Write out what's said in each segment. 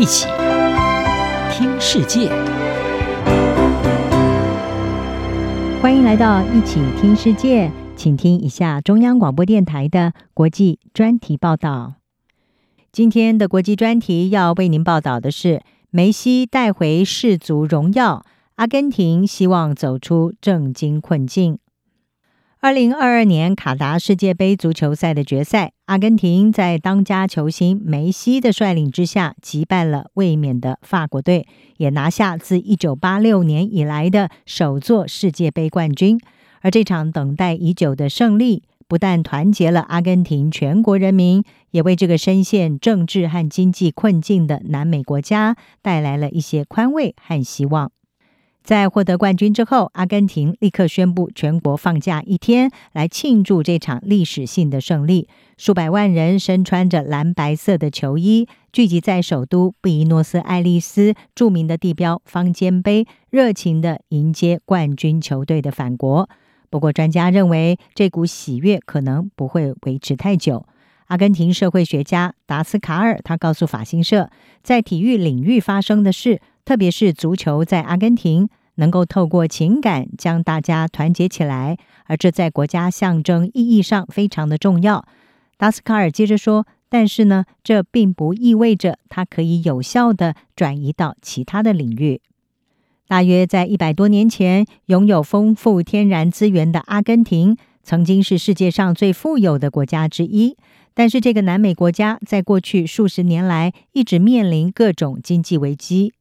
一起听世界，欢迎来到一起听世界，请听一下中央广播电台的国际专题报道。今天的国际专题要为您报道的是：梅西带回世足荣耀，阿根廷希望走出政经困境。二零二二年卡达世界杯足球赛的决赛，阿根廷在当家球星梅西的率领之下击败了卫冕的法国队，也拿下自一九八六年以来的首座世界杯冠军。而这场等待已久的胜利，不但团结了阿根廷全国人民，也为这个深陷政治和经济困境的南美国家带来了一些宽慰和希望。在获得冠军之后，阿根廷立刻宣布全国放假一天来庆祝这场历史性的胜利。数百万人身穿着蓝白色的球衣，聚集在首都布宜诺斯艾利斯著名的地标方尖碑，热情地迎接冠军球队的返国。不过，专家认为这股喜悦可能不会维持太久。阿根廷社会学家达斯卡尔他告诉法新社，在体育领域发生的事。特别是足球在阿根廷能够透过情感将大家团结起来，而这在国家象征意义上非常的重要。达斯卡尔接着说：“但是呢，这并不意味着它可以有效地转移到其他的领域。大约在一百多年前，拥有丰富天然资源的阿根廷曾经是世界上最富有的国家之一，但是这个南美国家在过去数十年来一直面临各种经济危机。”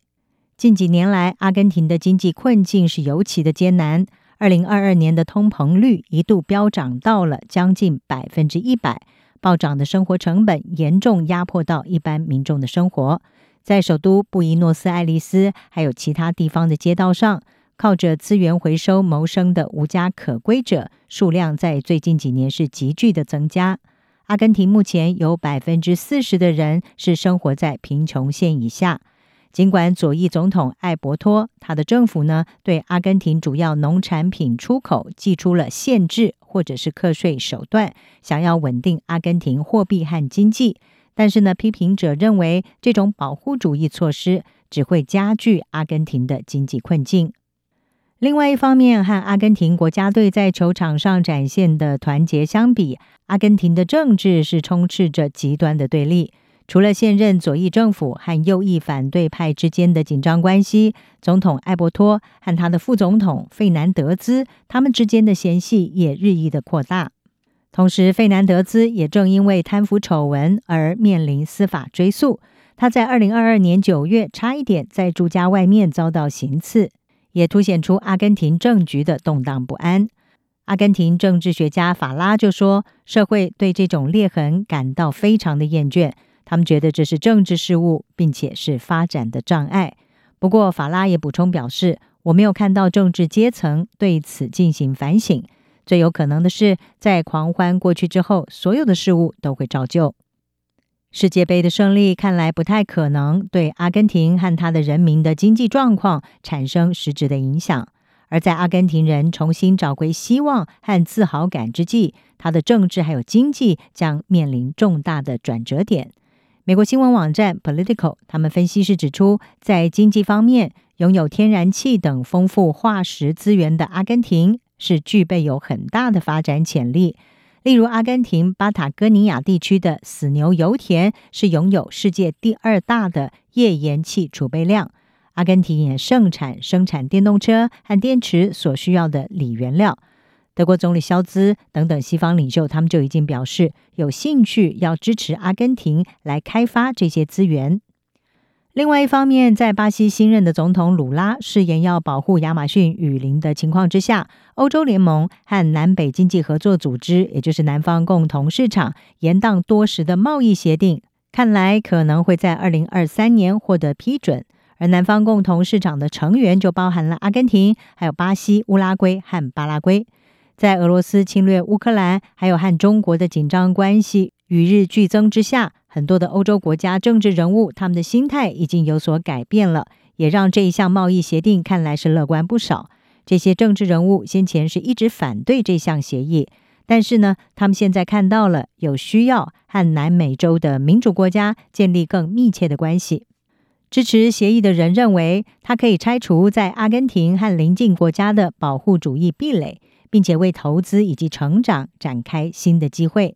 近几年来，阿根廷的经济困境是尤其的艰难。二零二二年的通膨率一度飙涨到了将近百分之一百，暴涨的生活成本严重压迫到一般民众的生活。在首都布宜诺斯艾利斯，还有其他地方的街道上，靠着资源回收谋生的无家可归者数量在最近几年是急剧的增加。阿根廷目前有百分之四十的人是生活在贫穷线以下。尽管左翼总统艾伯托他的政府呢，对阿根廷主要农产品出口祭出了限制或者是课税手段，想要稳定阿根廷货币和经济，但是呢，批评者认为这种保护主义措施只会加剧阿根廷的经济困境。另外一方面，和阿根廷国家队在球场上展现的团结相比，阿根廷的政治是充斥着极端的对立。除了现任左翼政府和右翼反对派之间的紧张关系，总统艾伯托和他的副总统费南德兹他们之间的嫌隙也日益的扩大。同时，费南德兹也正因为贪腐丑闻而面临司法追诉。他在二零二二年九月差一点在住家外面遭到行刺，也凸显出阿根廷政局的动荡不安。阿根廷政治学家法拉就说：“社会对这种裂痕感到非常的厌倦。”他们觉得这是政治事务，并且是发展的障碍。不过，法拉也补充表示，我没有看到政治阶层对此进行反省。最有可能的是，在狂欢过去之后，所有的事物都会照旧。世界杯的胜利看来不太可能对阿根廷和他的人民的经济状况产生实质的影响。而在阿根廷人重新找回希望和自豪感之际，他的政治还有经济将面临重大的转折点。美国新闻网站 Political，他们分析师指出，在经济方面，拥有天然气等丰富化石资源的阿根廷是具备有很大的发展潜力。例如，阿根廷巴塔哥尼亚地区的死牛油田是拥有世界第二大的页岩气储备量。阿根廷也盛产生产电动车和电池所需要的锂原料。德国总理肖兹等等西方领袖，他们就已经表示有兴趣要支持阿根廷来开发这些资源。另外一方面，在巴西新任的总统鲁拉誓言要保护亚马逊雨林的情况之下，欧洲联盟和南北经济合作组织，也就是南方共同市场延宕多时的贸易协定，看来可能会在二零二三年获得批准。而南方共同市场的成员就包含了阿根廷、还有巴西、乌拉圭和巴拉圭。在俄罗斯侵略乌克兰，还有和中国的紧张关系与日俱增之下，很多的欧洲国家政治人物他们的心态已经有所改变了，也让这一项贸易协定看来是乐观不少。这些政治人物先前是一直反对这项协议，但是呢，他们现在看到了有需要和南美洲的民主国家建立更密切的关系。支持协议的人认为，它可以拆除在阿根廷和邻近国家的保护主义壁垒，并且为投资以及成长展开新的机会。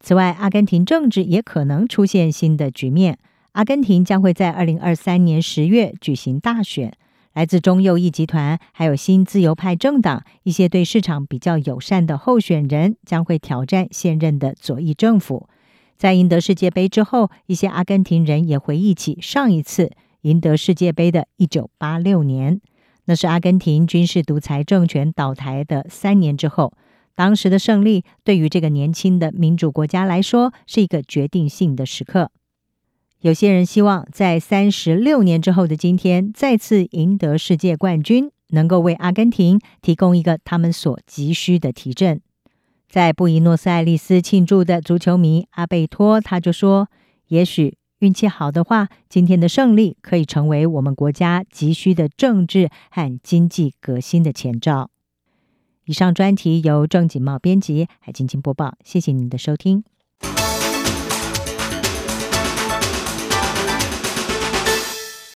此外，阿根廷政治也可能出现新的局面。阿根廷将会在二零二三年十月举行大选，来自中右翼集团还有新自由派政党一些对市场比较友善的候选人将会挑战现任的左翼政府。在赢得世界杯之后，一些阿根廷人也回忆起上一次赢得世界杯的一九八六年，那是阿根廷军事独裁政权倒台的三年之后。当时的胜利对于这个年轻的民主国家来说是一个决定性的时刻。有些人希望在三十六年之后的今天再次赢得世界冠军，能够为阿根廷提供一个他们所急需的提振。在布宜诺斯艾利斯庆祝的足球迷阿贝托，他就说：“也许运气好的话，今天的胜利可以成为我们国家急需的政治和经济革新的前兆。”以上专题由郑锦茂编辑，海静静播报。谢谢您的收听。